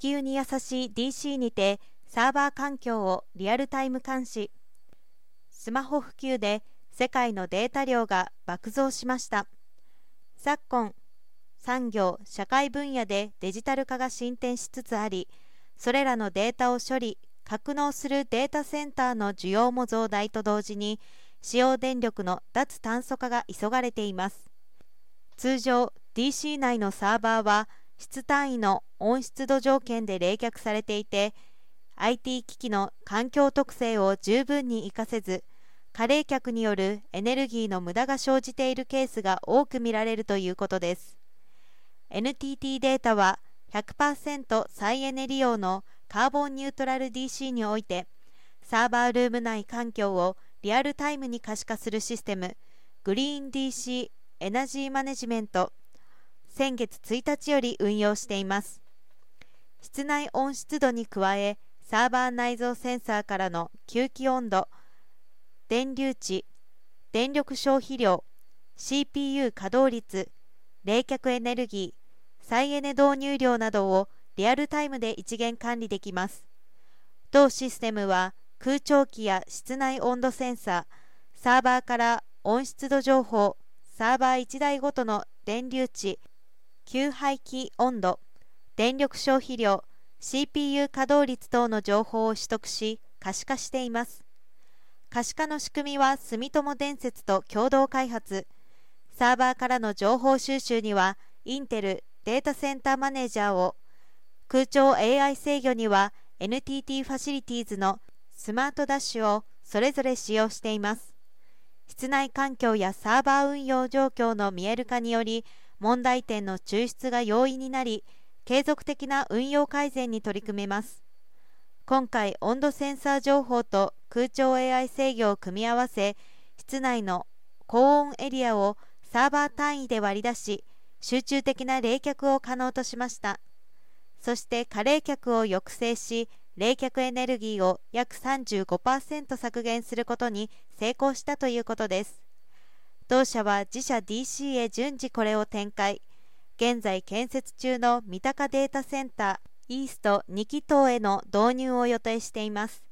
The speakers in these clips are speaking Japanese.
球に優しい DC にてサーバー環境をリアルタイム監視。スマホ普及で世界のデータ量が爆増しました。昨今産業社会分野でデジタル化が進展しつつありそれらのデータを処理格納するデータセンターの需要も増大と同時に使用電力の脱炭素化が急がれています。通常 DC 内のサーバーは質単位の温湿度条件で冷却されていて IT 機器の環境特性を十分に活かせず過冷却によるエネルギーの無駄が生じているケースが多く見られるということです。NTT データは100%再エネ利用のカーボンニュートラル DC においてサーバールーム内環境をリアルタイムに可視化するシステムグリーン DC エナジーマネジメント先月1日より運用しています。室内温湿度に加えサーバー内蔵センサーからの吸気温度電流値電力消費量 CPU 稼働率冷却エネルギー再エネ導入量などをリアルタイムで一元管理できます。同システムは空調機や室内温度センサー、サーバーから温湿度情報、サーバー1台ごとの電流値、給排気温度、電力消費量、CPU 稼働率等の情報を取得し可視化しています。可視化の仕組みは住友電鉄と共同開発。サーバーからの情報収集にはインテルデータセンターマネージャーを空調 AI 制御には NTT ファシリティーズのスマートダッシュをそれぞれ使用しています室内環境やサーバー運用状況の見える化により問題点の抽出が容易になり継続的な運用改善に取り組めます。今回温度センサー情報と空調 AI 制御を組み合わせ室内の高温エリアをサーバー単位で割り出し集中的な冷却を可能としました。そして過冷却を抑制し冷却エネルギーを約35%削減することに成功したということです。同社は自社 DC へ順次これを展開。現在建設中の三鷹データセンターイースト2気筒への導入を予定しています。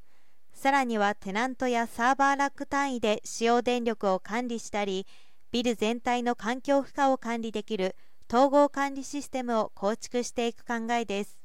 さらにはテナントやサーバーラック単位で使用電力を管理したりビル全体の環境負荷を管理できる統合管理システムを構築していく考えです。